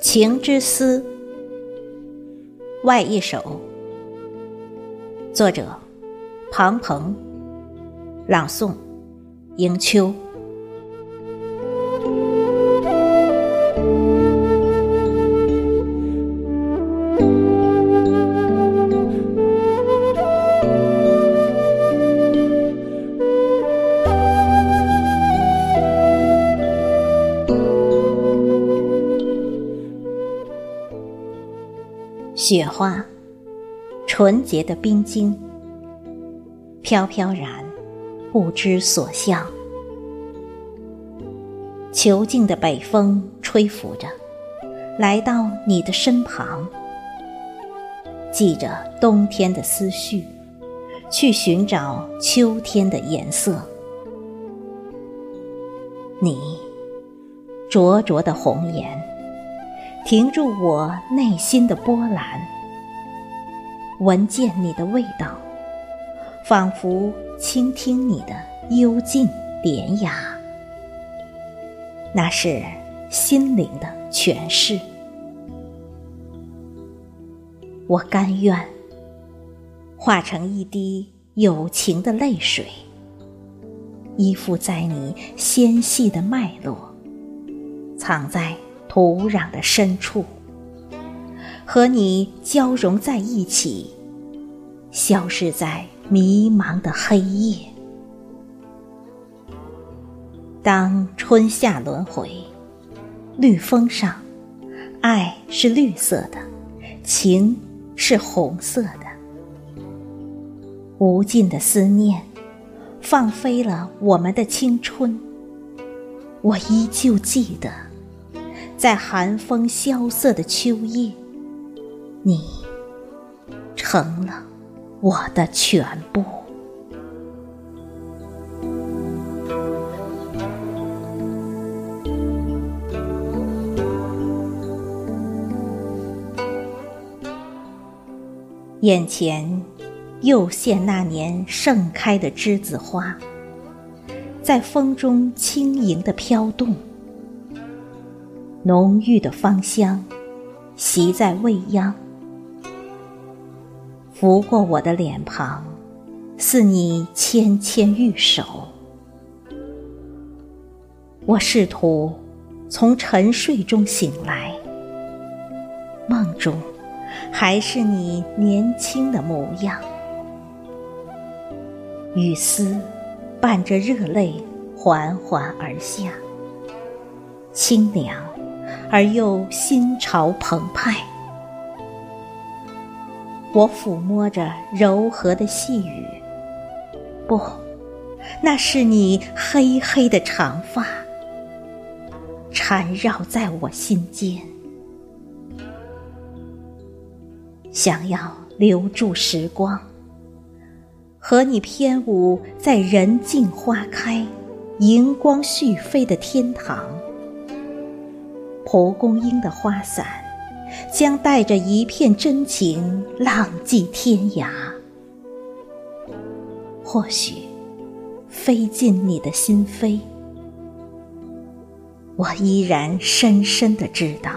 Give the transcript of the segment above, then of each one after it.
情之思，外一首。作者：庞鹏，朗诵：迎秋。雪花，纯洁的冰晶，飘飘然，不知所向。遒劲的北风吹拂着，来到你的身旁，记着冬天的思绪，去寻找秋天的颜色。你，灼灼的红颜。停住我内心的波澜，闻见你的味道，仿佛倾听你的幽静典雅，那是心灵的诠释。我甘愿化成一滴有情的泪水，依附在你纤细的脉络，藏在。土壤的深处，和你交融在一起，消失在迷茫的黑夜。当春夏轮回，绿风上，爱是绿色的，情是红色的。无尽的思念，放飞了我们的青春。我依旧记得。在寒风萧瑟的秋夜，你成了我的全部。眼前又现那年盛开的栀子花，在风中轻盈的飘动。浓郁的芳香，袭在未央，拂过我的脸庞，似你纤纤玉手。我试图从沉睡中醒来，梦中还是你年轻的模样。雨丝伴着热泪缓缓而下，清凉。而又心潮澎湃，我抚摸着柔和的细雨，不，那是你黑黑的长发，缠绕在我心间。想要留住时光，和你翩舞在人尽花开、荧光续飞的天堂。蒲公英的花伞，将带着一片真情浪迹天涯。或许，飞进你的心扉，我依然深深的知道，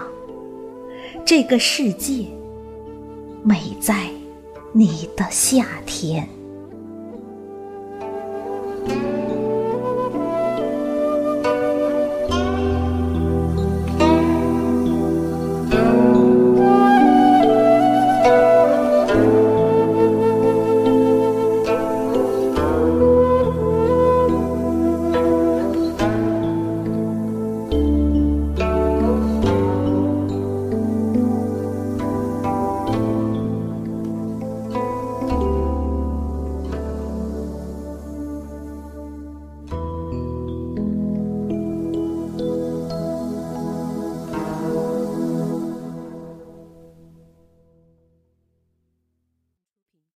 这个世界美在你的夏天。